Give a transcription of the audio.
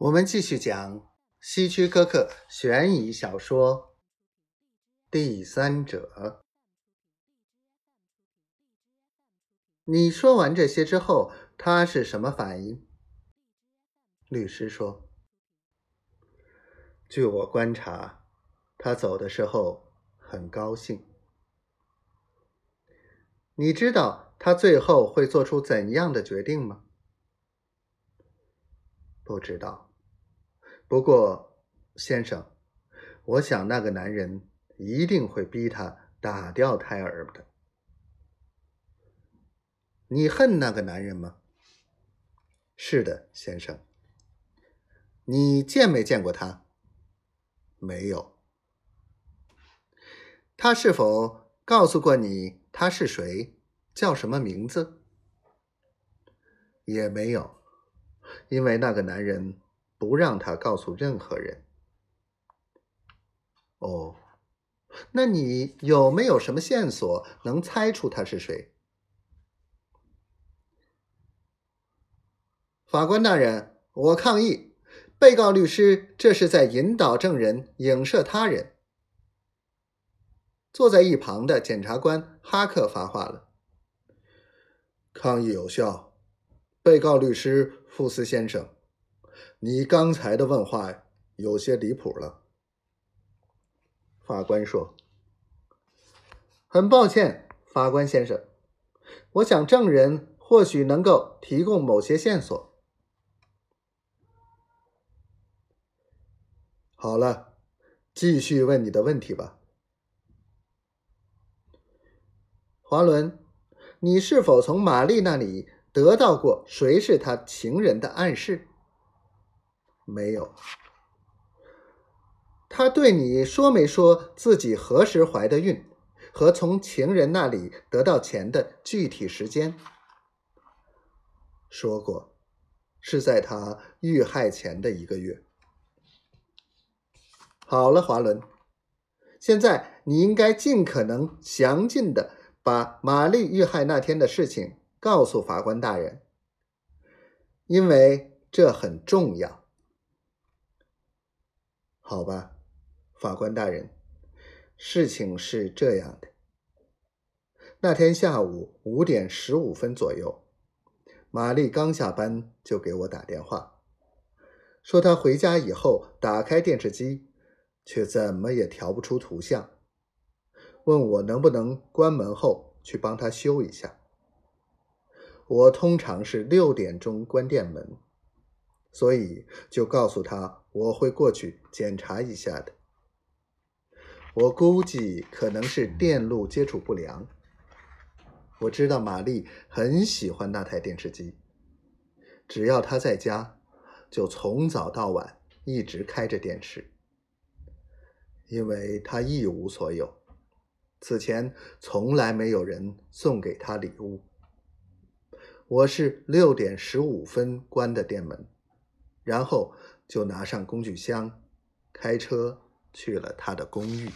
我们继续讲希区柯克悬疑小说《第三者》。你说完这些之后，他是什么反应？律师说：“据我观察，他走的时候很高兴。你知道他最后会做出怎样的决定吗？”不知道。不过，先生，我想那个男人一定会逼他打掉胎儿的。你恨那个男人吗？是的，先生。你见没见过他？没有。他是否告诉过你他是谁，叫什么名字？也没有，因为那个男人。不让他告诉任何人。哦，那你有没有什么线索能猜出他是谁？法官大人，我抗议，被告律师这是在引导证人，影射他人。坐在一旁的检察官哈克发话了：“抗议有效，被告律师富斯先生。”你刚才的问话有些离谱了，法官说：“很抱歉，法官先生，我想证人或许能够提供某些线索。”好了，继续问你的问题吧，华伦，你是否从玛丽那里得到过谁是她情人的暗示？没有，他对你说没说自己何时怀的孕，和从情人那里得到钱的具体时间？说过，是在他遇害前的一个月。好了，华伦，现在你应该尽可能详尽的把玛丽遇害那天的事情告诉法官大人，因为这很重要。好吧，法官大人，事情是这样的。那天下午五点十五分左右，玛丽刚下班就给我打电话，说她回家以后打开电视机，却怎么也调不出图像，问我能不能关门后去帮她修一下。我通常是六点钟关店门。所以就告诉他我会过去检查一下的。我估计可能是电路接触不良。我知道玛丽很喜欢那台电视机，只要她在家，就从早到晚一直开着电视，因为她一无所有，此前从来没有人送给她礼物。我是六点十五分关的店门。然后就拿上工具箱，开车去了他的公寓。